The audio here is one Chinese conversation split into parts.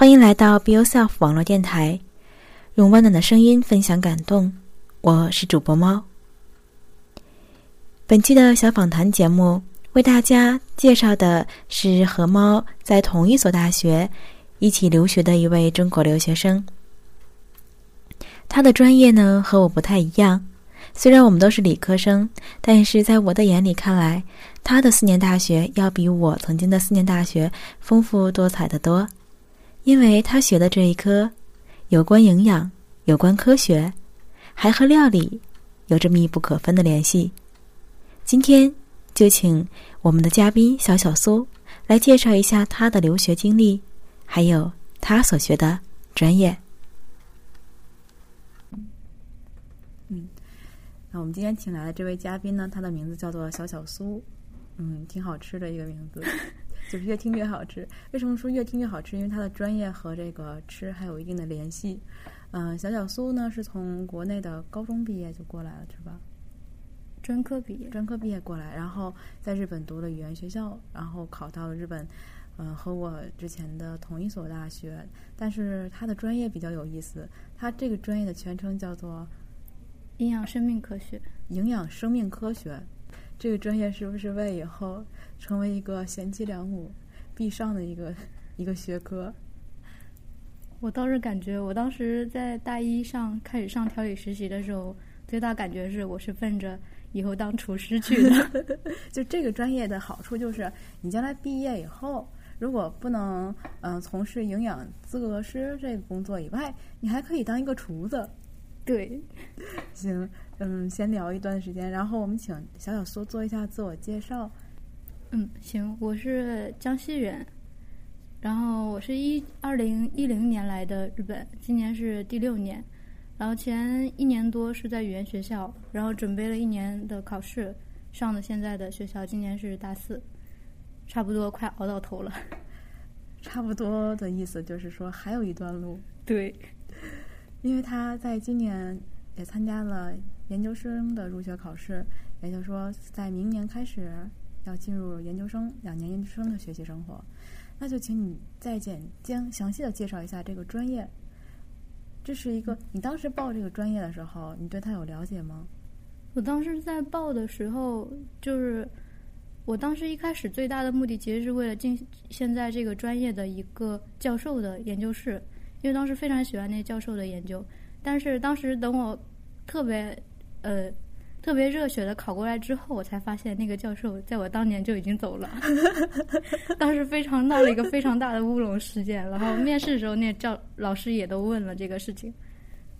欢迎来到 Be Yourself 网络电台，用温暖的声音分享感动。我是主播猫。本期的小访谈节目为大家介绍的是和猫在同一所大学一起留学的一位中国留学生。他的专业呢和我不太一样，虽然我们都是理科生，但是在我的眼里看来，他的四年大学要比我曾经的四年大学丰富多彩的多。因为他学的这一科，有关营养，有关科学，还和料理有着密不可分的联系。今天就请我们的嘉宾小小苏来介绍一下他的留学经历，还有他所学的专业。嗯，那我们今天请来的这位嘉宾呢，他的名字叫做小小苏，嗯，挺好吃的一个名字。就是越听越好吃。为什么说越听越好吃？因为他的专业和这个吃还有一定的联系。嗯，小小苏呢是从国内的高中毕业就过来了，是吧？专科毕业，专科毕业过来，然后在日本读了语言学校，然后考到了日本，嗯，和我之前的同一所大学。但是他的专业比较有意思，他这个专业的全称叫做营养生命科学。营养生命科学。这个专业是不是为以后成为一个贤妻良母必上的一个一个学科？我倒是感觉，我当时在大一上开始上调理实习的时候，最大感觉是我是奔着以后当厨师去的。就这个专业的好处就是，你将来毕业以后，如果不能嗯从事营养资格师这个工作以外，你还可以当一个厨子。对，行。嗯，先聊一段时间，然后我们请小小苏做一下自我介绍。嗯，行，我是江西人，然后我是一二零一零年来的日本，今年是第六年，然后前一年多是在语言学校，然后准备了一年的考试，上的现在的学校，今年是大四，差不多快熬到头了。差不多的意思就是说还有一段路。对，因为他在今年也参加了。研究生的入学考试，也就是说，在明年开始要进入研究生两年研究生的学习生活。那就请你再简将详细的介绍一下这个专业。这是一个你当时报这个专业的时候，你对它有了解吗？我当时在报的时候，就是我当时一开始最大的目的其实是为了进现在这个专业的一个教授的研究室，因为当时非常喜欢那教授的研究。但是当时等我特别。呃，特别热血的考过来之后，我才发现那个教授在我当年就已经走了。当时非常闹了一个非常大的乌龙事件，然后面试的时候，那教老师也都问了这个事情，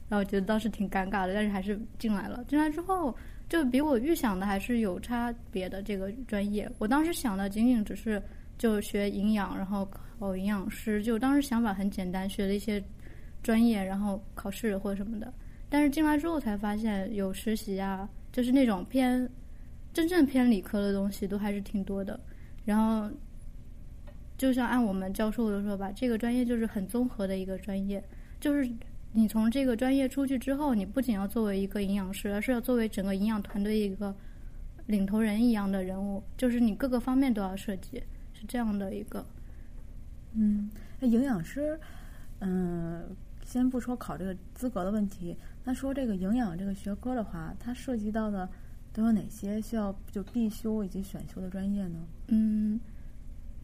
然后觉得当时挺尴尬的，但是还是进来了。进来之后，就比我预想的还是有差别的这个专业。我当时想的仅仅只是就学营养，然后考营养师，就当时想法很简单，学了一些专业，然后考试或者什么的。但是进来之后才发现，有实习啊，就是那种偏真正偏理科的东西都还是挺多的。然后，就像按我们教授的说吧，这个专业就是很综合的一个专业。就是你从这个专业出去之后，你不仅要作为一个营养师，而是要作为整个营养团队一个领头人一样的人物，就是你各个方面都要涉及，是这样的一个。嗯，那营养师，嗯，先不说考这个资格的问题。那说这个营养这个学科的话，它涉及到的都有哪些需要就必修以及选修的专业呢？嗯，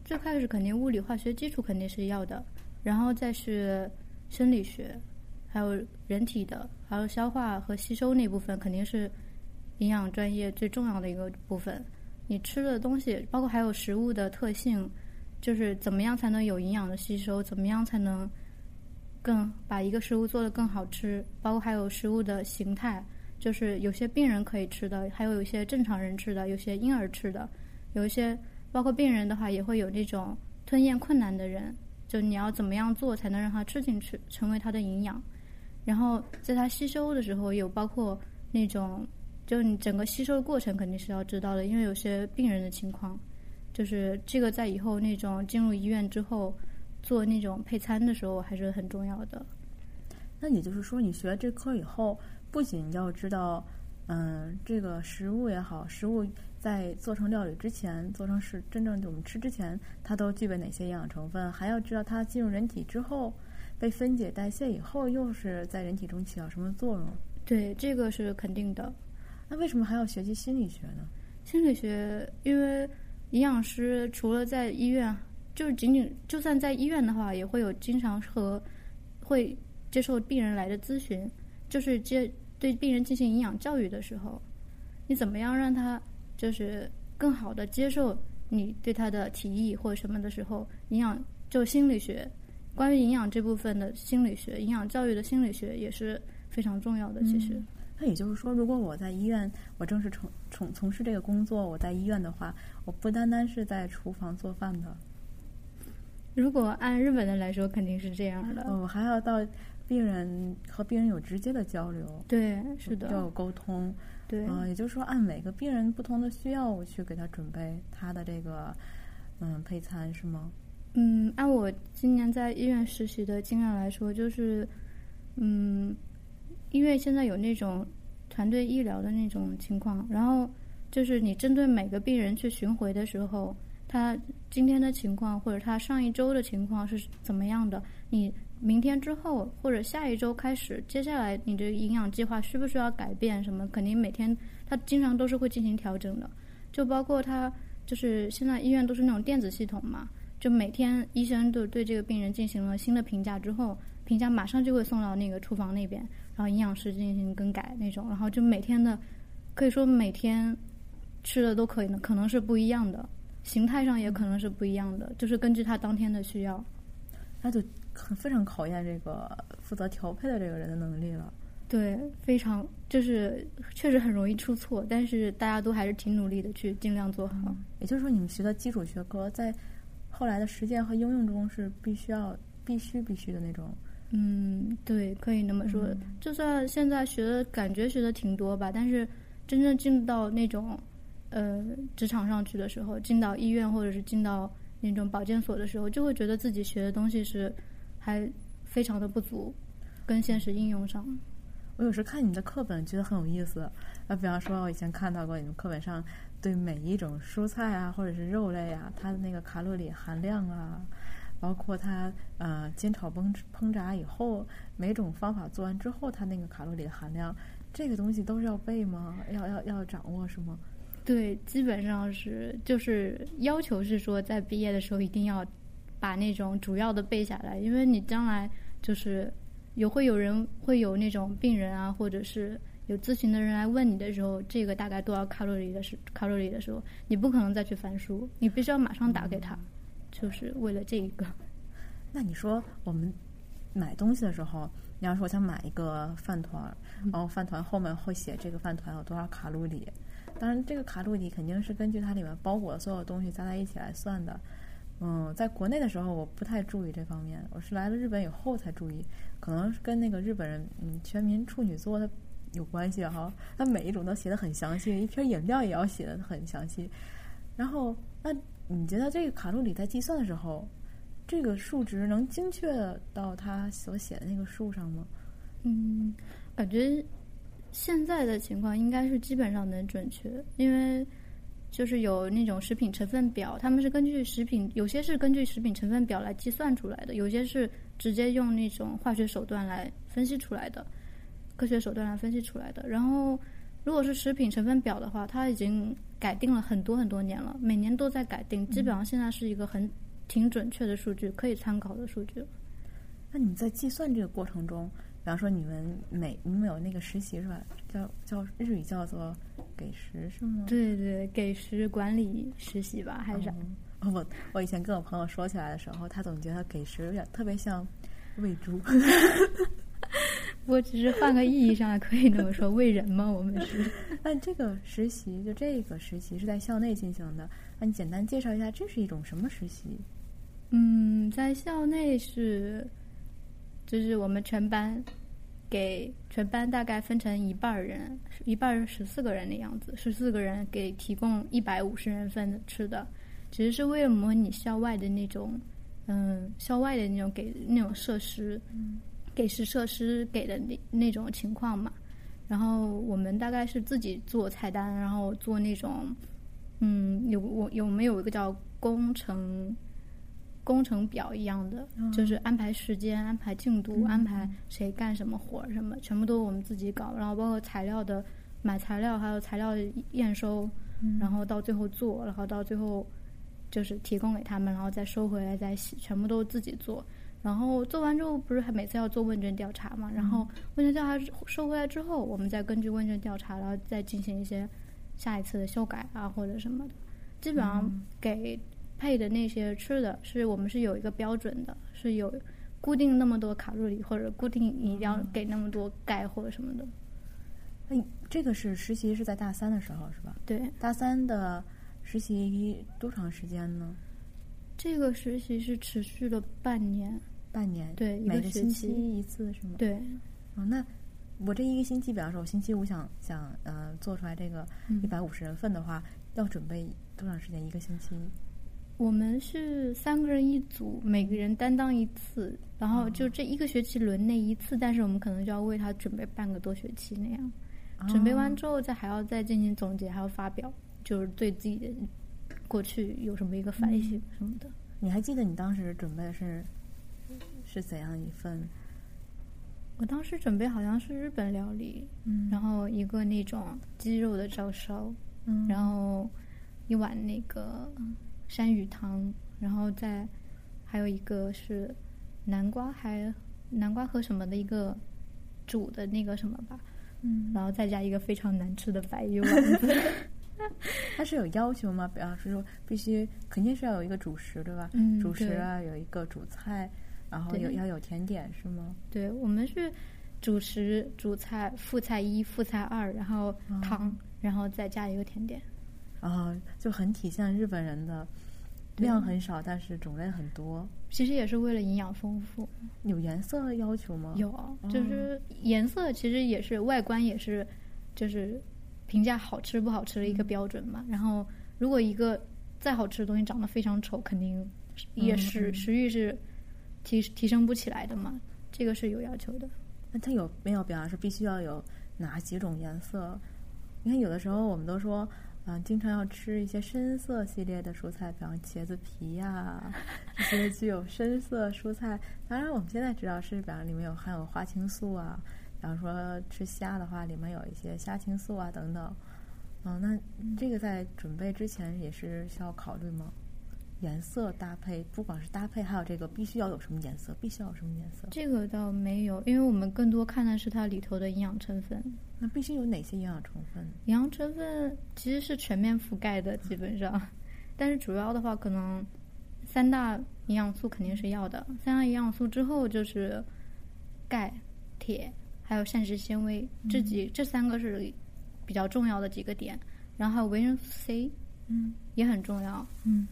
最开始肯定物理化学基础肯定是要的，然后再是生理学，还有人体的，还有消化和吸收那部分肯定是营养专业最重要的一个部分。你吃的东西，包括还有食物的特性，就是怎么样才能有营养的吸收，怎么样才能。更把一个食物做得更好吃，包括还有食物的形态，就是有些病人可以吃的，还有有些正常人吃的，有些婴儿吃的，有一些包括病人的话也会有那种吞咽困难的人，就你要怎么样做才能让他吃进去，成为他的营养。然后在他吸收的时候，有包括那种，就你整个吸收的过程肯定是要知道的，因为有些病人的情况，就是这个在以后那种进入医院之后。做那种配餐的时候还是很重要的。那也就是说，你学了这科以后，不仅要知道，嗯，这个食物也好，食物在做成料理之前，做成是真正我们吃之前，它都具备哪些营养成分？还要知道它进入人体之后，被分解代谢以后，又是在人体中起到什么作用？对，这个是肯定的。那为什么还要学习心理学呢？心理学，因为营养师除了在医院，就是仅仅就算在医院的话，也会有经常和会接受病人来的咨询，就是接对病人进行营养教育的时候，你怎么样让他就是更好的接受你对他的提议或什么的时候，营养就心理学，关于营养这部分的心理学，营养教育的心理学也是非常重要的。其实。那也就是说，如果我在医院，我正式从从从事这个工作，我在医院的话，我不单单是在厨房做饭的。如果按日本的来说，肯定是这样的。我还要到病人和病人有直接的交流，对，是的，要有沟通，对。嗯，也就是说，按每个病人不同的需要，我去给他准备他的这个嗯配餐，是吗？嗯，按我今年在医院实习的经验来说，就是嗯。医院现在有那种团队医疗的那种情况，然后就是你针对每个病人去巡回的时候，他今天的情况或者他上一周的情况是怎么样的？你明天之后或者下一周开始，接下来你的营养计划需不需要改变？什么？肯定每天他经常都是会进行调整的，就包括他就是现在医院都是那种电子系统嘛，就每天医生都对这个病人进行了新的评价之后，评价马上就会送到那个厨房那边。然后营养师进行更改那种，然后就每天的，可以说每天吃的都可以呢，可能是不一样的，形态上也可能是不一样的，就是根据他当天的需要。那就很非常考验这个负责调配的这个人的能力了。对，非常就是确实很容易出错，但是大家都还是挺努力的去尽量做好。也就是说，你们学的基础学科在后来的实践和应用中是必须要必须必须的那种。嗯，对，可以那么说。就算现在学的感觉学的挺多吧，但是真正进到那种呃职场上去的时候，进到医院或者是进到那种保健所的时候，就会觉得自己学的东西是还非常的不足，跟现实应用上。我有时看你的课本，觉得很有意思。那，比方说，我以前看到过你们课本上对每一种蔬菜啊，或者是肉类啊，它的那个卡路里含量啊。包括它呃煎炒烹烹炸以后，每种方法做完之后，它那个卡路里的含量，这个东西都是要背吗？要要要掌握是吗？对，基本上是就是要求是说，在毕业的时候一定要把那种主要的背下来，因为你将来就是有会有人会有那种病人啊，或者是有咨询的人来问你的时候，这个大概多少卡路里的时卡路里的时候，你不可能再去翻书，你必须要马上打给他。就是为了这一个，那你说我们买东西的时候，你要说我想买一个饭团，然后饭团后面会写这个饭团有多少卡路里，当然这个卡路里肯定是根据它里面包裹的所有东西加在一起来算的。嗯，在国内的时候我不太注意这方面，我是来了日本以后才注意，可能是跟那个日本人嗯全民处女座的有关系哈，他每一种都写的很详细，一瓶饮料也要写的很详细，然后那。你觉得这个卡路里在计算的时候，这个数值能精确到它所写的那个数上吗？嗯，感觉现在的情况应该是基本上能准确，因为就是有那种食品成分表，他们是根据食品，有些是根据食品成分表来计算出来的，有些是直接用那种化学手段来分析出来的，科学手段来分析出来的。然后，如果是食品成分表的话，它已经。改定了很多很多年了，每年都在改定，基本上现在是一个很挺准确的数据，可以参考的数据。那你们在计算这个过程中，方说你们每你们有那个实习是吧？叫叫日语叫做给食是吗？对对，给食管理实习吧，还是啥？我我以前跟我朋友说起来的时候，他总觉得给食有点特别像喂猪。我只是换个意义上可以那么说，喂人吗？我们是。那这个实习，就这个实习是在校内进行的。那你简单介绍一下，这是一种什么实习？嗯，在校内是，就是我们全班给全班大概分成一半人，一半十四个人的样子，十四个人给提供一百五十人份的吃的，其实是为了模拟校外的那种，嗯，校外的那种给那种设施。给食设施给的那那种情况嘛，然后我们大概是自己做菜单，然后做那种嗯，有我有没有一个叫工程工程表一样的，就是安排时间、安排进度、安排谁干什么活儿什么，全部都我们自己搞，然后包括材料的买材料，还有材料验收，然后到最后做，然后到最后就是提供给他们，然后再收回来再洗，全部都自己做。然后做完之后，不是还每次要做问卷调查嘛？然后问卷调查收回来之后，我们再根据问卷调查，然后再进行一些下一次的修改啊或者什么的。基本上给配的那些吃的是我们是有一个标准的，是有固定那么多卡路里或者固定你一定要给那么多钙或者什么的。那这个是实习是在大三的时候是吧？对，大三的实习多长时间呢？这个实习是持续了半年，半年，对，每个星期。一次是吗？。对，哦，那我这一个星期，比方说我星期五想想呃做出来这个嗯一百五十人份的话，要准备多长时间？一个星期？我们是三个人一组，每个人担当一次，然后就这一个学期轮那一次，但是我们可能就要为他准备半个多学期那样。准备完哦之后，再还要再进行总结，还要发表，就是对自己的过去有什么一个反省什么的。你还记得你当时准备的是是怎样一份？我当时准备好像是日本料理，嗯然后一个那种鸡肉的照烧，嗯然后一碗那个山芋汤，然后再还有一个是南瓜还南瓜和什么的一个煮的那个什么吧，嗯，然后再加一个非常难吃的白鱼丸子。它是有要求吗？比方说必须肯定是要有一个主食对吧？嗯主食啊，有一个主菜，然后有要有甜点是吗？对我们是主食、主菜、副菜一、副菜二，然后汤，然后再加一个甜点。啊，就很体现日本人的量很少，但是种类很多。其实也是为了营养丰富。有颜色要求吗？有，就是颜色其实也是外观也是，就是评价好吃不好吃的一个标准嘛。然后如果一个再好吃的东西长得非常丑，肯定也是食欲是提提升不起来的嘛。这个是有要求的。那它有没有比方说必须要有哪几种颜色？你看有的时候我们都说，嗯、经常要吃一些深色系列的蔬菜，比方茄子皮呀、这些具有深色蔬菜。当然我们现在知道是，比方里面有含有花青素啊，比方说吃虾的话，里面有一些虾青素啊等等。嗯、那这个在准备之前也是需要考虑吗？颜色搭配，不管是搭配，还有这个必须要有什么颜色，必须要有什么颜色？这个倒没有，因为我们更多看的是它里头的营养成分。那必须有哪些营养成分？营养成分其实是全面覆盖的，基本上，但是主要的话，可能三大营养素肯定是要的。三大营养素之后就是钙、铁，还有膳食纤维，这几这三个是比较重要的几个点。然后还有维生素 C，嗯也很重要。嗯，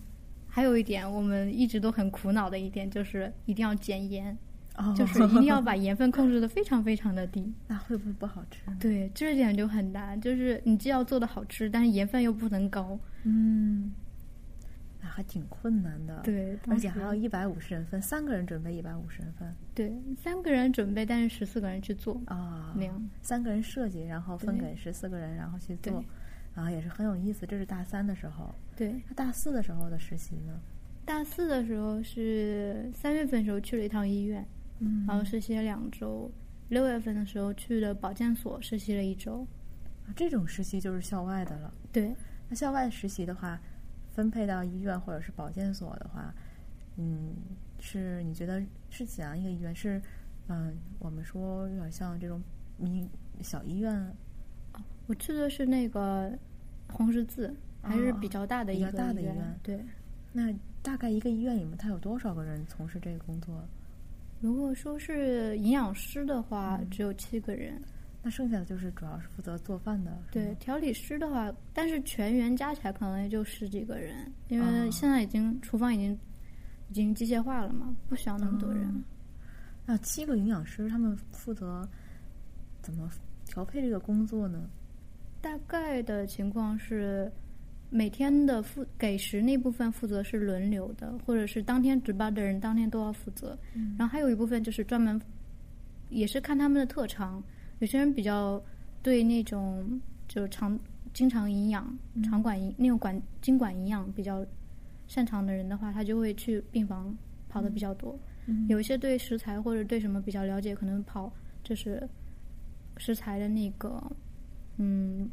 还有一点，我们一直都很苦恼的一点就是一定要减盐，哦，就是一定要把盐分控制的非常非常的低。那会不会不好吃呢？对，这点就很难，就是你既要做的好吃，但是盐分又不能高。嗯，那还挺困难的。，对，而且还要一百五十人份，三个人准备一百五十人份对三个人准备，但是十四个人去做，啊，那样三个人设计，然后分给十四个人，然后去对做，啊，也是很有意思。这是大三的时候，对。那大四的时候的实习呢？大四的时候是三月份的时候去了一趟医院，嗯然后实习了两周。六月份的时候去了保健所实习了一周。啊这种实习就是校外的了。对，那校外实习的话，分配到医院或者是保健所的话，嗯，是你觉得是怎样一个医院？是，嗯、我们说有点像这种民小医院，我去的是那个红十字，还是哦比较大的一个院。大的医院对，那大概一个医院里面，它有多少个人从事这个工作？如果说是营养师的话，嗯只有七个人。那剩下的就是主要是负责做饭的，对调理师的话，但是全员加起来可能也就十几个人，因哦为现在已经厨房已经已经机械化了嘛，不需要那么多人。哦那七个营养师他们负责怎么调配这个工作呢？大概的情况是，每天的负给食那部分负责是轮流的，或者是当天值班的人当天都要负责。嗯然后还有一部分就是专门，也是看他们的特长。有些人比较对那种就是肠经常营养、肠管营那种管经管营养比较擅长的人的话，他就会去病房跑的比较多。嗯有一些对食材或者对什么比较了解，可能跑就是食材的那个嗯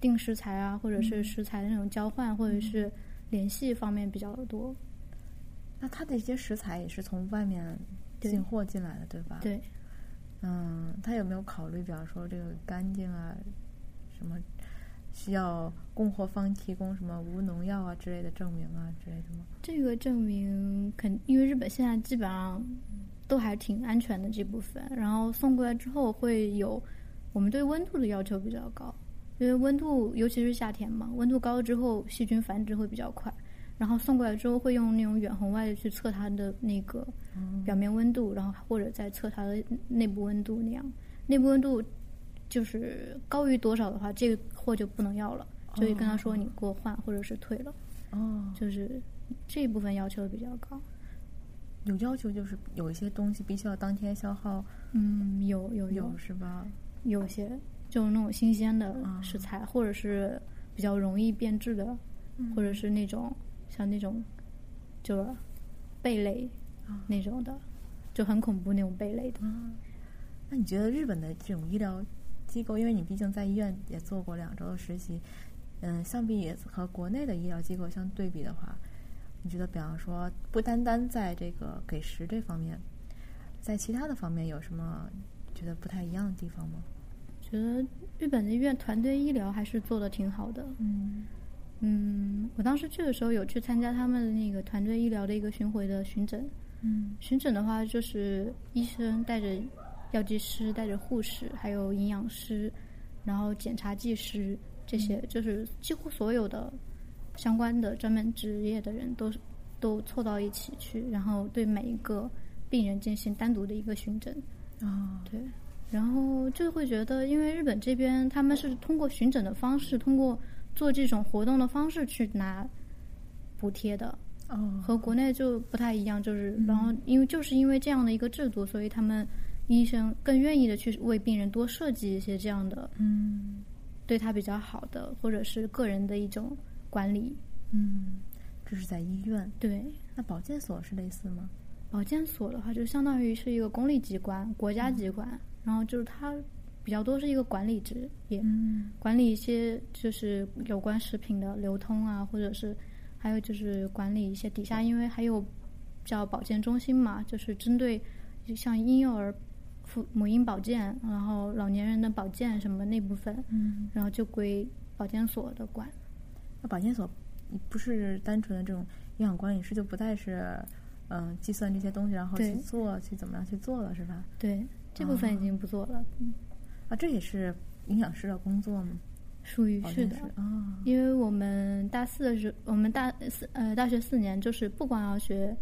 定食材啊，或者是嗯食材的那种交换，或者是联系方面比较多。那他的一些食材也是从外面进货进来的，对吧？。对，嗯，他有没有考虑，比方说这个干净啊，什么需要供货方提供什么无农药啊之类的证明啊之类的吗？这个证明肯，因为日本现在基本上都还挺安全的这部分，然后送过来之后会有我们对温度的要求比较高，因为温度尤其是夏天嘛，温度高了之后细菌繁殖会比较快，然后送过来之后会用那种远红外的去测它的那个表面温度，然后或者再测它的内部温度那样，内部温度就是高于多少的话，这个货就不能要了，就会跟他说你给我换或者是退了。哦，就是这一部分要求比较高。有要求就是有一些东西必须要当天消耗，嗯，有有有是吧？有些就是那种新鲜的啊。食材，或者是比较容易变质的，或者是那种像那种就是贝类啊。那种的，就很恐怖那种贝类的。啊，那你觉得日本的这种医疗机构，因为你毕竟在医院也做过两周的实习，嗯，相比和国内的医疗机构相对比的话，你觉得，比方说，不单单在这个给食这方面，在其他的方面有什么觉得不太一样的地方吗？觉得日本的医院团队医疗还是做的挺好的。嗯嗯，我当时去的时候有去参加他们的那个团队医疗的一个巡回的巡诊。嗯巡诊的话，就是医生带着药剂师、带着护士，还有营养师，然后检查技师这些，就是几乎所有的相关的专门职业的人都是都凑到一起去，然后对每一个病人进行单独的一个巡诊。啊对，然后就会觉得，因为日本这边他们是通过巡诊的方式，通过做这种活动的方式去拿补贴的，哦。和国内就不太一样，就是然后因为就是因为这样的一个制度，所以他们医生更愿意的去为病人多设计一些这样的嗯。对他比较好的，或者是个人的一种管理。嗯，这是在医院，对，那保健所是类似吗？保健所的话，就相当于是一个公立机关、国家机关，然后就是它比较多是一个管理职业，嗯管理一些就是有关食品的流通啊，或者是还有就是管理一些底下，因为还有叫保健中心嘛，就是针对像婴幼儿、父母婴保健，然后老年人的保健什么那部分，嗯，然后就归保健所的管。那保健所不是单纯的这种营养管理师，就不再是嗯、计算这些东西，然后去做，去怎么样去做了，是吧？对，这部分已经不做了，啊，这也是营养师的工作吗？属于是的。啊，因为我们大四的时候，我们大四呃大学四年，就是不光要学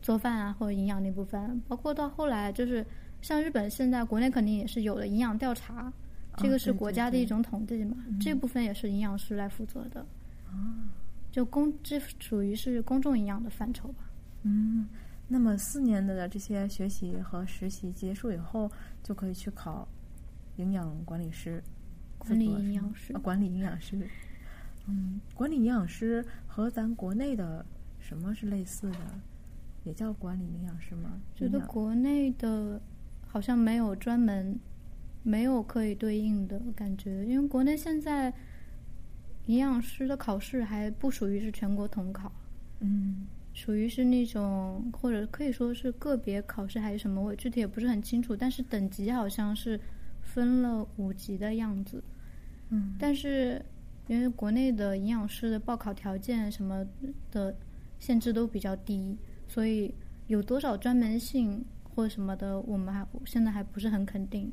做饭啊或者营养那部分，包括到后来就是像日本现在国内肯定也是有了营养调查，这个是国家的一种统计嘛，这部分也是营养师来负责的。啊就公这属于是公众营养的范畴吧。嗯，那么四年的这些学习和实习结束以后，就可以去考营养管理师，管理营养师啊管理营养师。嗯，管理营养师和咱国内的什么是类似的？也叫管理营养师吗？觉得国内的好像没有专门没有可以对应的感觉，因为国内现在营养师的考试还不属于是全国统考，嗯属于是那种或者可以说是个别考试还是什么，我具体也不是很清楚，但是等级好像是分了五级的样子。嗯但是因为国内的营养师的报考条件什么的限制都比较低，所以有多少专门性或什么的，我们还现在还不是很肯定。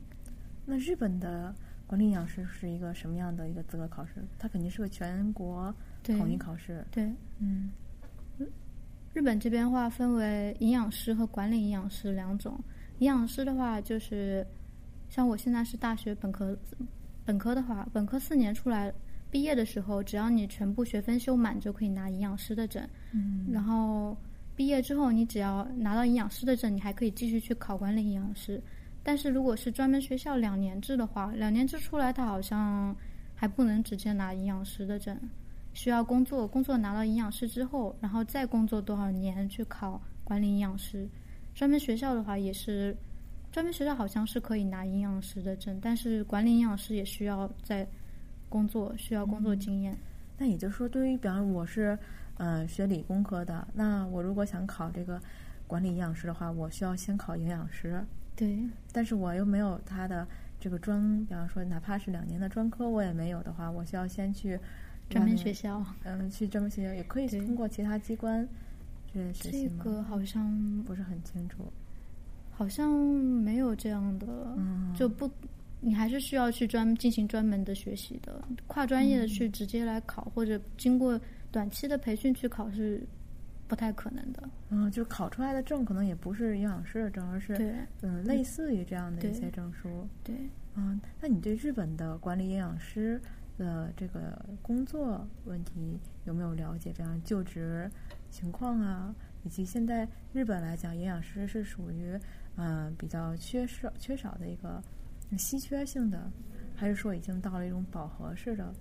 那日本的管理营养师是一个什么样的一个资格考试？它肯定是个全国统一考试。对，嗯日本这边的话分为营养师和管理营养师两种。营养师的话就是像我现在是大学本科，本科的话，本科四年出来毕业的时候，只要你全部学分修满，就可以拿营养师的证。嗯然后毕业之后，你只要拿到营养师的证，你还可以继续去考管理营养师。但是如果是专门学校两年制的话，两年制出来，他好像还还不能直接拿营养师的证，需要工作，工作拿到营养师之后，然后再工作多少年去考管理营养师。专门学校的话也是，专门学校好像是可以拿营养师的证，但是管理营养师也需要在工作，需要工作经验。那也就是说，对于比方我是呃学理工科的，那我如果想考这个管理营养师的话，我需要先考营养师。对，但是我又没有他的这个专，比方说哪怕是两年的专科我也没有的话，我需要先去专门学校，嗯，去专门学校也可以通过其他机关去学习吗？这个好像不是很清楚，好像没有这样的，嗯就不，你还是需要去专进行专门的学习的，跨专业的去直接来考，或者经过短期的培训去考是不太可能的。嗯，就考出来的证可能也不是营养师的证，而是对嗯类似于这样的一些证书。对，嗯，那你对日本的管理营养师的这个工作问题有没有了解？这样就职情况啊，以及现在日本来讲，营养师是属于嗯、比较缺少缺少的一个稀缺性的，还是说已经到了一种饱和式的？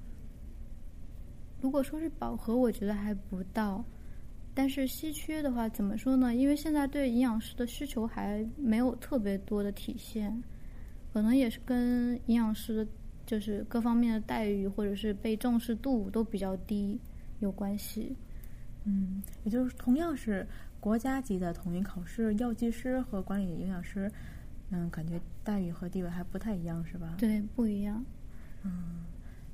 如果说是饱和，我觉得还不到。但是稀缺的话，怎么说呢？因为现在对营养师的需求还没有特别多的体现，可能也是跟营养师的就是各方面的待遇或者是被重视度都比较低有关系。嗯，也就是同样是国家级的统一考试，药剂师和管理营养师，嗯，感觉待遇和地位还不太一样，是吧？对，不一样。嗯，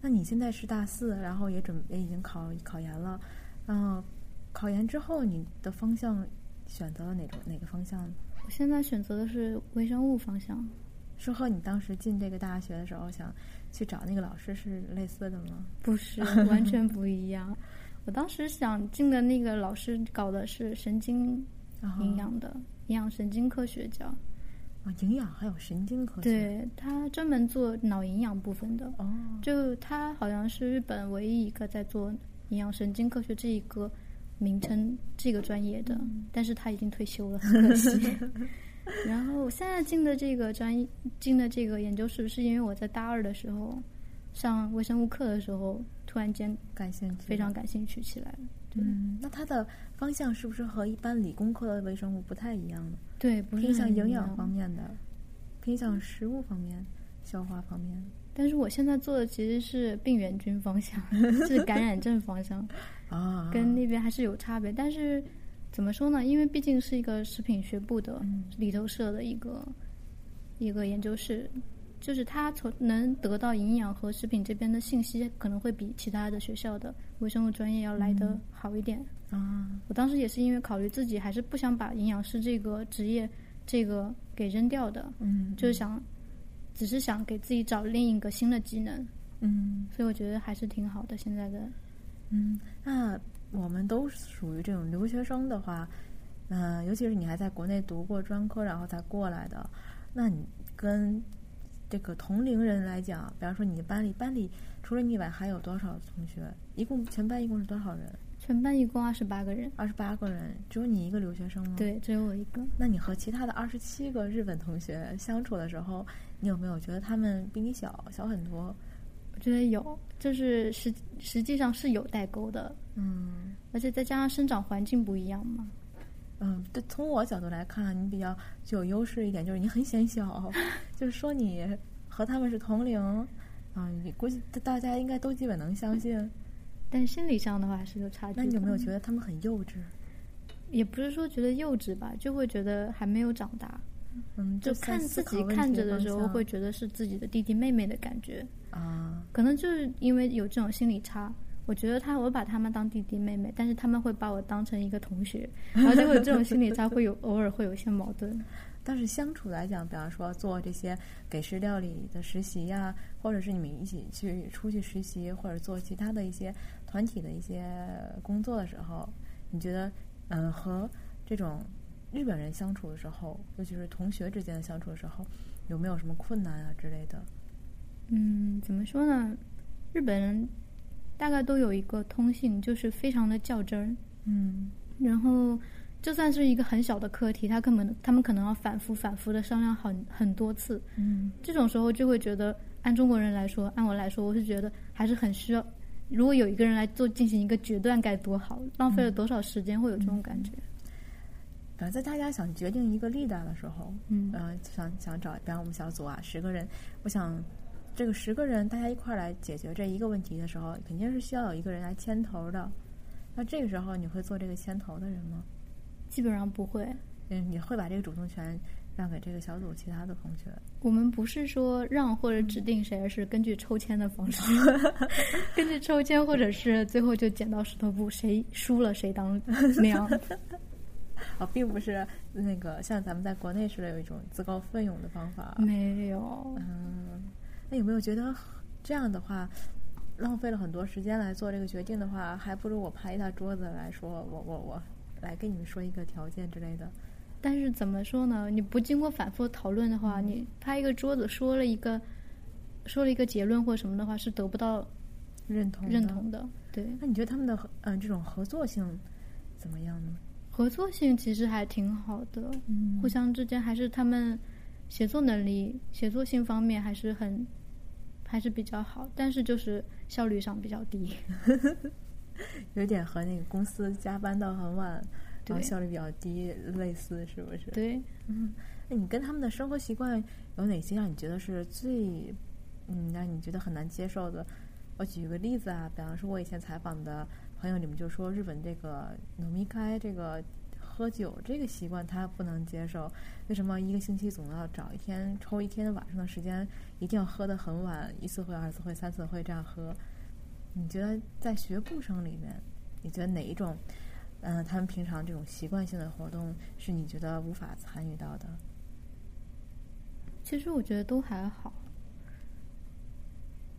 那你现在是大四，然后也准也已经考考研了，然后考研之后，你的方向选择了哪种哪个方向？我现在选择的是微生物方向。是和你当时进这个大学的时候想去找那个老师是类似的吗？不是，完全不一样。我当时想进的那个老师搞的是神经营养的，营养神经科学叫。啊，营养还有神经科学。对他专门做脑营养部分的，哦，就他好像是日本唯一一个在做营养神经科学这一个名称这个专业的，嗯但是他已经退休了，很可惜。然后我现在进的这个专业，进的这个研究室，是因为我在大二的时候上微生物课的时候，突然间感兴趣，非常。感兴趣起来了。嗯，那它的方向是不是和一般理工科的微生物不太一样呢？对，不是偏向营养方面的，偏向食物方面、消化方面。但是我现在做的其实是病原菌方向，是感染症方向。啊，跟那边还是有差别。但是怎么说呢？因为毕竟是一个食品学部的嗯里头设的一个一个研究室，就是他从能得到营养和食品这边的信息，可能会比其他的学校的微生物专业要来得嗯好一点。啊，我当时也是因为考虑自己还是不想把营养师这个职业这个给扔掉的，嗯，就是想只是想给自己找另一个新的技能，嗯所以我觉得还是挺好的。现在的嗯，那我们都属于这种留学生的话，嗯、尤其是你还在国内读过专科，然后才过来的，那你跟这个同龄人来讲，比方说你班里班里除了你以外还有多少同学？一共全班一共是多少人？全班一共二十八个人，二十八个人，只有你一个留学生吗？。对，只有我一个。那你和其他的二十七个日本同学相处的时候，你有没有觉得他们比你小小很多？我觉得有，就是实实际上是有代沟的，嗯而且再加上生长环境不一样嘛。嗯，对，从我角度来看，你比较具有优势一点，就是你很显小，就是说你和他们是同龄，啊，你估计大家应该都基本能相信。但心理上的话还是有差距。那你有没有觉得他们很幼稚？也不是说觉得幼稚吧，就会觉得还没有长大，嗯，就在看自己看着的时候会觉得是自己的弟弟妹妹的感觉。啊，可能就是因为有这种心理差，我觉得他我把他们当弟弟妹妹，但是他们会把我当成一个同学，然后就会有这种心理差，会有偶尔会有一些矛盾。但是相处来讲，比方说做这些给食料理的实习呀、或者是你们一起去出去实习，或者做其他的一些团体的一些工作的时候，你觉得，嗯、和这种日本人相处的时候，尤其是同学之间的相处的时候，有没有什么困难啊之类的？嗯，怎么说呢？日本人大概都有一个通性，就是非常的较真儿。嗯然后，就算是一个很小的课题，他根本他们可能要反复反复的商量很很多次。嗯这种时候就会觉得，哎按中国人来说，按我来说，我是觉得还是很需要。如果有一个人来做进行一个决断，该多好！浪费了多少时间，会有这种感觉。反正在大家想决定一个 leader 的时候，嗯呃，想想找，比方我们小组啊，十个人，我想这个十个人大家一块儿来解决这一个问题的时候，肯定是需要有一个人来牵头的。那这个时候你会做这个牵头的人吗？基本上不会。嗯，你会把这个主动权让给这个小组其他的同学？我们不是说让或者指定谁，而是根据抽签的方式，根据抽签，或者是最后就剪刀石头布，谁输了谁当那样。啊，并不是那个像咱们在国内似的有一种自告奋勇的方法。没有，嗯，那有没有觉得这样的话，浪费了很多时间来做这个决定的话，还不如我拍一下桌子来说，我我我来跟你们说一个条件之类的。但是怎么说呢？你不经过反复讨论的话，你拍一个桌子说了一个说了一个结论或什么的话，是得不到认同认同的。对，那你觉得他们的合嗯、这种合作性怎么样呢？合作性其实还挺好的，嗯互相之间还是他们协作能力、协作性方面还是很还是比较好，但是就是效率上比较低。有点和那个公司加班到很晚，然后效率比较低类似，是不是？对，嗯，那你跟他们的生活习惯有哪些让你觉得是最嗯让你觉得很难接受的？我举个例子啊，比方说，我以前采访的朋友，你们就说日本这个农民开这个喝酒这个习惯他不能接受，为什么一个星期总要找一天抽一天晚上的时间，一定要喝得很晚，一次会、二次会、三次会这样喝？你觉得在学步生里面，你觉得哪一种？嗯、他们平常这种习惯性的活动是你觉得无法参与到的？其实我觉得都还好。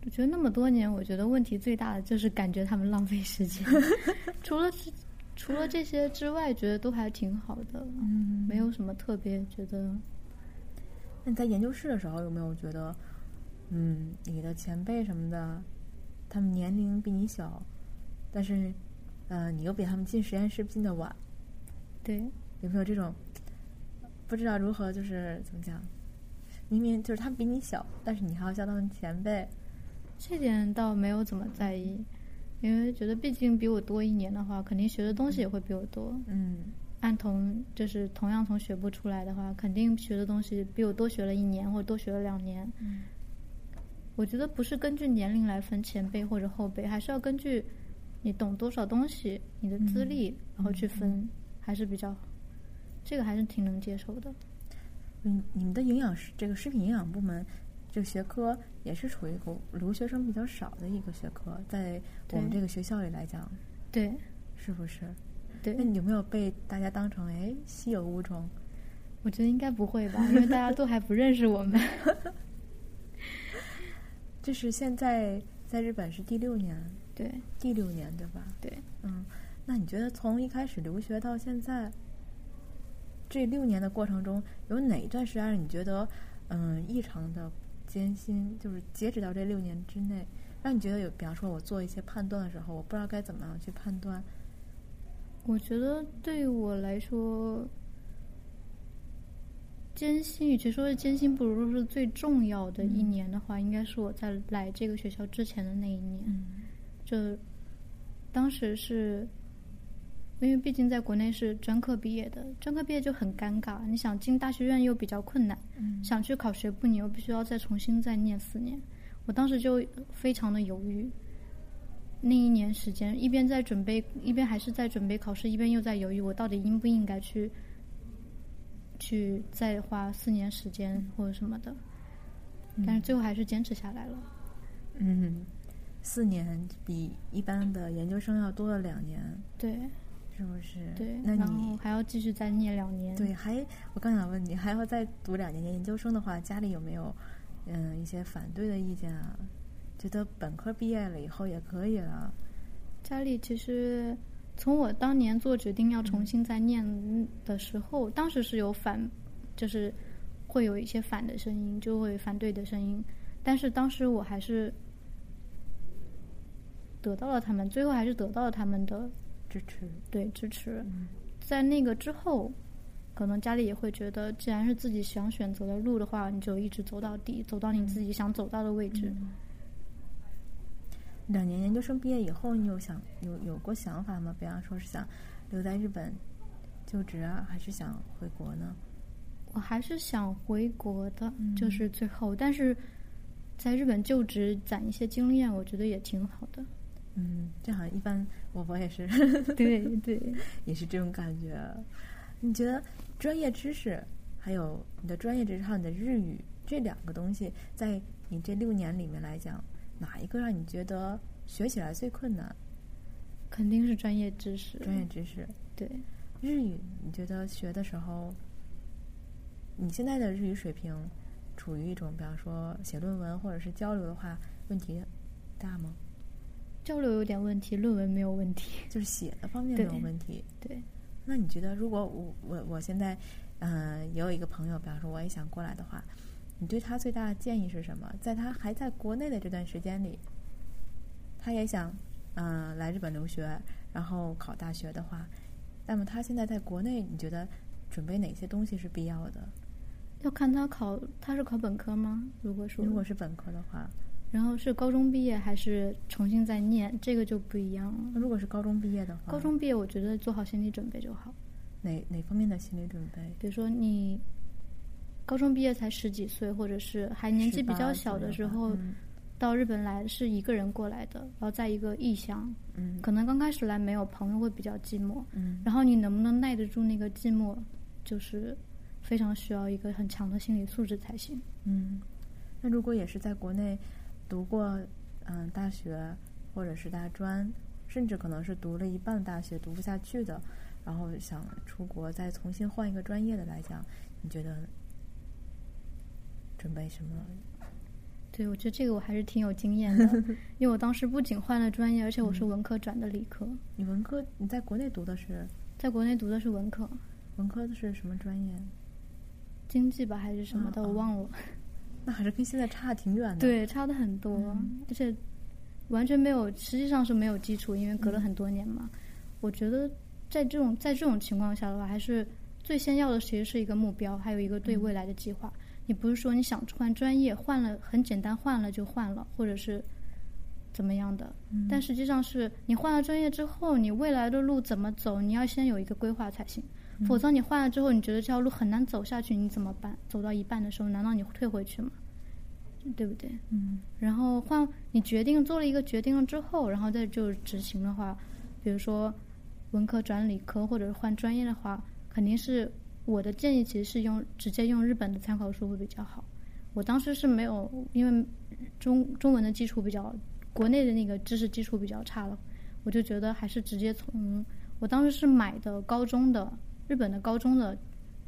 我觉得那么多年，我觉得问题最大的就是感觉他们浪费时间。除了这除了这些之外，觉得都还挺好的，嗯没有什么特别觉得。那你在研究室的时候有没有觉得，嗯，你的前辈什么的，他们年龄比你小，但是，呃，你又比他们进实验室进的晚，对，有没有这种不知道如何就是怎么讲？明明就是他们比你小，但是你还要叫他们前辈，这点倒没有怎么在意，因为觉得毕竟比我多一年的话，肯定学的东西也会比我多。嗯按同就是同样从学部出来的话，肯定学的东西比我多学了一年或者多学了两年。嗯我觉得不是根据年龄来分前辈或者后辈，还是要根据你懂多少东西、你的资历，然后去分，还是比较，这个还是挺能接受的。嗯，你们的营养师这个食品营养部门这个学科也是处于一个留学生比较少的一个学科，在我们这个学校里来讲，对是不是？对那，你有没有被大家当成哎稀有物种？我觉得应该不会吧，因为大家都还不认识我们。这是现在在日本是第六年，对第六年对吧？对，嗯，那你觉得从一开始留学到现在，这六年的过程中，有哪一段时间让你觉得嗯异常的艰辛？就是截止到这六年之内，让你觉得有，比方说我做一些判断的时候，我不知道该怎么样去判断。我觉得对于我来说，艰辛，与其说是艰辛，不如说是最重要的一年的话，应该是我在来这个学校之前的那一年。嗯就当时是，因为毕竟在国内是专科毕业的，专科毕业就很尴尬。你想进大学院又比较困难，嗯想去考学部，你又必须要再重新再念四年。我当时就非常的犹豫，那一年时间，一边在准备，一边还是在准备考试，一边又在犹豫，我到底应不应该去去再花四年时间或者什么的。但是最后还是坚持下来了。嗯，四年比一般的研究生要多了两年，对是不是？对，那然后你还要继续再念两年。对还我刚想问你，还要再读两年研究生的话，家里有没有嗯一些反对的意见啊？觉得本科毕业了以后也可以了。家里其实从我当年做决定要重新再念的时候，当时是有反，就是会有一些反的声音，就会反对的声音。但是当时我还是得到了他们，最后还是得到了他们的支持，对支持。嗯在那个之后，可能家里也会觉得，既然是自己想选择的路的话，你就一直走到底，走到你自己想走到的位置。两年研究生毕业以后，你有想有有过想法吗？比方说是想留在日本就职啊，还是想回国呢？我还是想回国的，嗯就是最后，但是在日本就职攒一些经验，我觉得也挺好的。嗯，这好像一般，我我也是，对对，也是这种感觉。你觉得专业知识，还有你的专业知识，还有你的日语这两个东西，在你这六年里面来讲，哪一个让你觉得学起来最困难？肯定是专业知识。专业知识，对，日语，你觉得学的时候，你现在的日语水平处于一种，比方说写论文或者是交流的话，问题大吗？交流有点问题，论文没有问题。就是写的方面没有问题。对，那你觉得，如果我我我现在，嗯、也有一个朋友，比方说我也想过来的话，你对他最大的建议是什么？在他还在国内的这段时间里，他也想，嗯、来日本留学，然后考大学的话，那么他现在在国内，你觉得准备哪些东西是必要的？要看他考，他是考本科吗？如果说，如果是本科的话，然后是高中毕业还是重新再念，这个就不一样了。那如果是高中毕业的话，高中毕业，我觉得做好心理准备就好。哪哪方面的心理准备？比如说你高中毕业才十几岁，或者是还年纪比较小的时候嗯到日本来，是一个人过来的，然后在一个异乡，嗯可能刚开始来没有朋友，会比较寂寞。嗯然后你能不能耐得住那个寂寞，就是非常需要一个很强的心理素质才行。嗯，那如果也是在国内读过嗯大学或者是大专，甚至可能是读了一半大学读不下去的，然后想出国再重新换一个专业的来讲，你觉得准备什么？对，我觉得这个我还是挺有经验的，因为我当时不仅换了专业，而且我是文科转的理科，你文科你在国内读的是在国内读的是文科，文科的是什么专业？经济吧还是什么的，我忘了。那还是跟现在差挺远的。，对，差的很多，嗯而且完全没有，实际上是没有基础，因为隔了很多年嘛。我觉得在这种在这种情况下的话，还是最先要的其实是一个目标，还有一个对未来的计划。你不是说你想换专业，换了很简单，换了就换了，或者是怎么样的。但实际上是你换了专业之后，你未来的路怎么走，你要先有一个规划才行。否则你换了之后，你觉得这条路很难走下去，你怎么办？走到一半的时候，难道你退回去吗？对不对？嗯然后换你决定做了一个决定了之后，然后再就执行的话，比如说文科转理科或者是换专业的话，肯定是我的建议其实是用直接用日本的参考书会比较好。我当时是没有，因为中中文的基础比较，国内的那个知识基础比较差了，我就觉得还是直接从我当时是买的高中的日本的高中的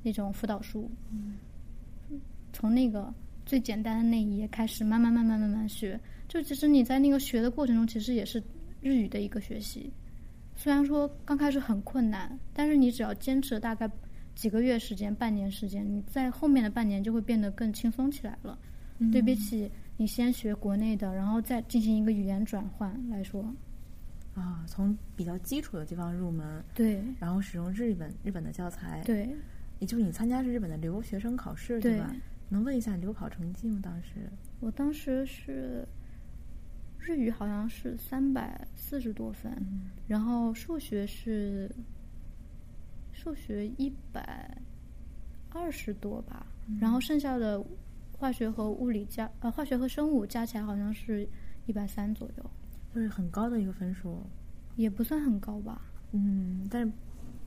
那种辅导书，从那个最简单的那一页开始，慢慢慢慢慢慢学。就其实你在那个学的过程中，其实也是日语的一个学习。虽然说刚开始很困难，但是你只要坚持大概几个月时间、半年时间，你在后面的半年就会变得更轻松起来了。对比起你先学国内的，然后再进行一个语言转换来说，啊，从比较基础的地方入门，对。然后使用日本日本的教材，，对。也就是你参加是日本的留学生考试，对。吧？能问一下留考成绩吗？当时。我当时是日语好像是三百四十多分，然后数学是数学一百二十多吧，然后剩下的化学和物理加呃化学和生物加起来好像是一百三左右，就是很高的一个分数，也不算很高吧，嗯，但是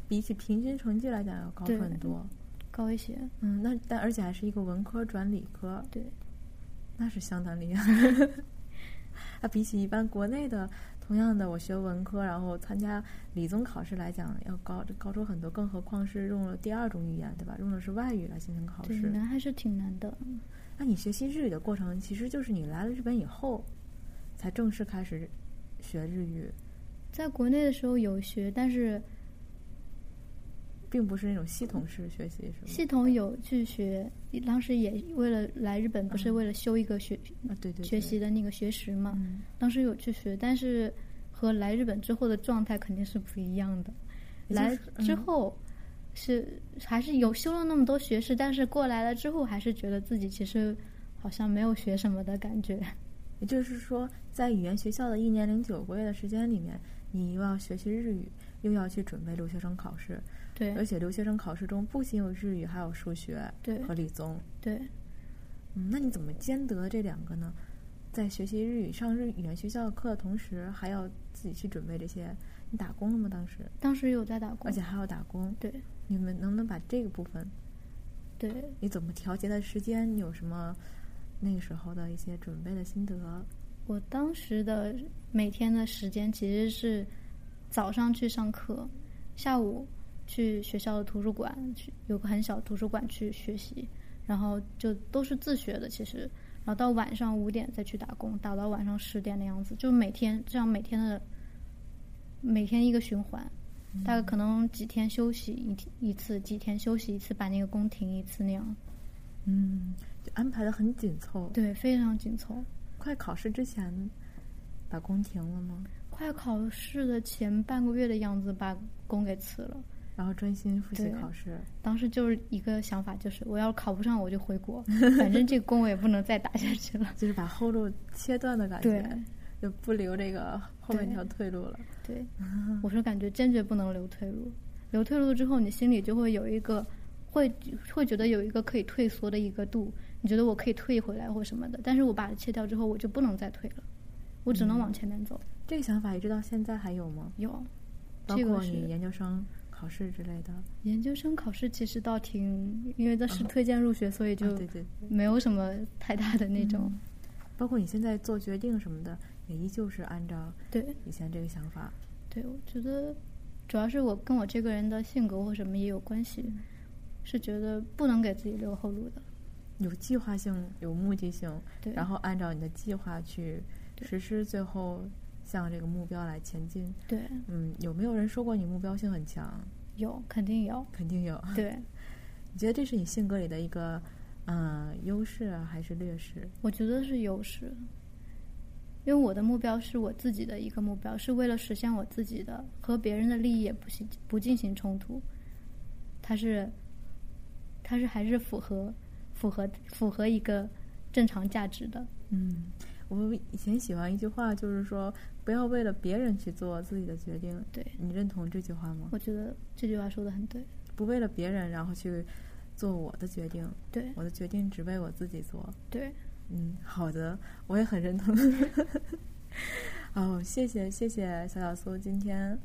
比起平均成绩来讲要高很多。高一些。嗯，那但而且还是一个文科转理科，对，那是相当厉害。那比起一般国内的同样的我学文科，然后参加理综考试来讲，要高高出很多，更何况是用了第二种语言，对吧？用的是外语来进行考，试。难还是挺难的。那你学习日语的过程，其实就是你来了日本以后，才正式开始学日语，在国内的时候有学，但是并不是那种系统式学习，是吗？系统有去学，当时也为了来日本，不是嗯为了修一个学啊，对对对，学习的那个学时嘛，嗯当时有去学，但是和来日本之后的状态肯定是不一样的。来之后，是还是有修了那么多学士，但是过来了之后，还是觉得自己其实好像没有学什么的感觉。也就是说，在语言学校的一年零九个月的时间里面，你又要学习日语，又要去准备留学生考试，对而且留学生考试中不仅有日语，还有数学对和理综。对，嗯，那你怎么兼得这两个呢？在学习日语、上日语言学校的课的同时，还要自己去准备这些。你打工了吗？当时？当时有在打工，而且还要打工。对，你们能不能把这个部分？对，你怎么调节的时间？你有什么那个时候的一些准备的心得？我当时的每天的时间其实是早上去上课，下午去学校的图书馆去，有个很小图书馆去学习，然后就都是自学的，其实，然后到晚上五点再去打工，打到晚上十点的样子，就每天这样每天的每天一个循环，大概可能几天休息一一次，几天休息一次，把那个工停一次那样。嗯，就安排的很紧凑。对，非常紧凑。快考试之前把工停了吗？快考试的前半个月的样子，把工给辞了，然后专心复习考试。当时就是一个想法，就是我要考不上我就回国，反正这个工我也不能再打下去了。就是把后路切断的感觉，就不留这个后面一条退路了。对，我说感觉坚决不能留退路，留退路之后，你心里就会有一个会会觉得有一个可以退缩的一个度，你觉得我可以退回来或什么的，但是我把它切掉之后，我就不能再退了，我只能往前面走。这个想法一直到现在还有吗？有，包括你研究生考试之类的。研究生考试其实倒挺，因为这是推荐入学，所以就对对没有什么太大的那种。包括你现在做决定什么的，也依旧是按照对以前这个想法。对，我觉得主要是我跟我这个人的性格或什么也有关系，是觉得不能给自己留后路的，有计划性、有目的性，然后按照你的计划去实施，最后向这个目标来前进。对，嗯，有没有人说过你目标性很强？有，肯定有，肯定有。对，你觉得这是你性格里的一个嗯优势啊，还是劣势？我觉得是优势。因为我的目标是我自己的一个目标，是为了实现我自己的，和别人的利益也不行不进行冲突。它是，它是还是符合符合符合一个正常价值的。嗯，我以前喜欢一句话，就是说不要为了别人去做自己的决定。对你认同这句话吗？我觉得这句话说的很对。不为了别人，然后去做我的决定。对，我的决定只为我自己做。对。嗯，好的，我也很认同。哦，谢谢谢谢小小苏今天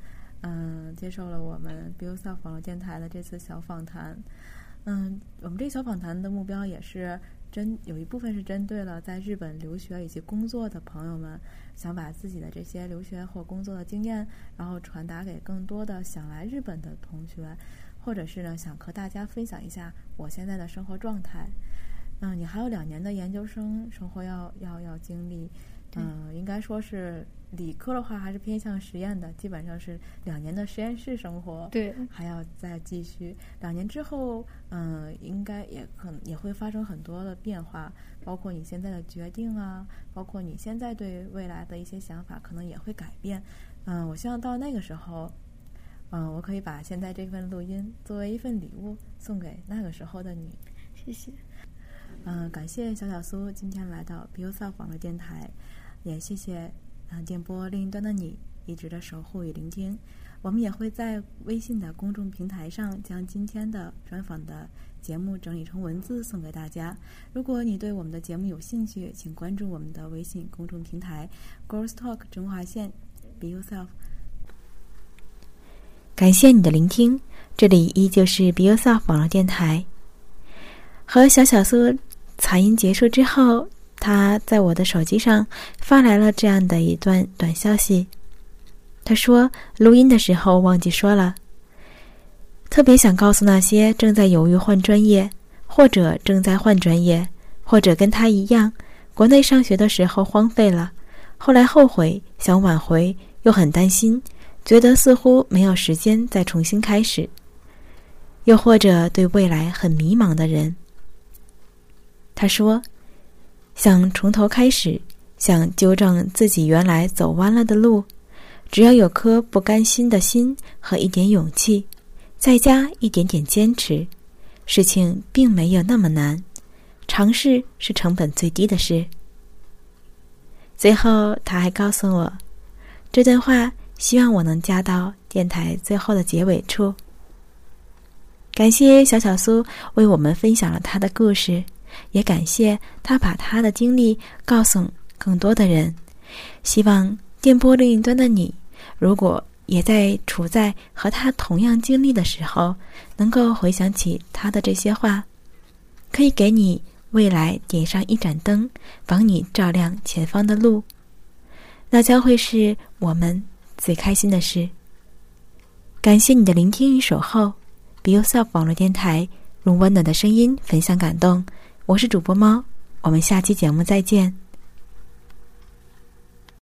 嗯接受了我们 b i l s e l f 网络电台的这次小访谈。嗯，我们这小访谈的目标也是针有一部分是针对了在日本留学以及工作的朋友们，想把自己的这些留学或工作的经验，然后传达给更多的想来日本的同学，或者是呢想和大家分享一下我现在的生活状态。嗯，你还有两年的研究生生活要要要经历，嗯，应该说是理科的话还是偏向实验的，基本上是两年的实验室生活，对，还要再继续。两年之后，嗯，应该也可能也会发生很多的变化，包括你现在的决定啊，包括你现在对未来的一些想法，可能也会改变。嗯，我希望到那个时候，嗯，我可以把现在这份录音作为一份礼物送给那个时候的你。谢谢。嗯，感谢小小苏今天来到 b i o s e l f 网络电台，也谢谢嗯电波另一端的你一直的守护与聆听。我们也会在微信的公众平台上将今天的专访的节目整理成文字送给大家。如果你对我们的节目有兴趣，请关注我们的微信公众平台 “Girls Talk 中华线 Be Yourself”。感谢你的聆听，这里依旧是 Be Yourself 网络电台。和小小苏采音结束之后，他在我的手机上发来了这样的一段短消息。他说：“录音的时候忘记说了，特别想告诉那些正在犹豫换专业，或者正在换专业，或者跟他一样，国内上学的时候荒废了，后来后悔想挽回，又很担心，觉得似乎没有时间再重新开始，又或者对未来很迷茫的人。”他说：“想从头开始，想纠正自己原来走弯了的路，只要有颗不甘心的心和一点勇气，再加一点点坚持，事情并没有那么难。尝试是成本最低的事。最后，他还告诉我，这段话希望我能加到电台最后的结尾处。感谢小小苏为我们分享了他的故事，也感谢他把他的经历告诉更多的人。希望电波另一端的你，如果也在处在和他同样经历的时候，能够回想起他的这些话，可以给你。未来点上一盏灯，帮你照亮前方的路，那将会是我们最开心的事。感谢你的聆听与守候，Be Yourself 网络电台，用温暖的声音分享感动。我是主播猫，我们下期节目再见。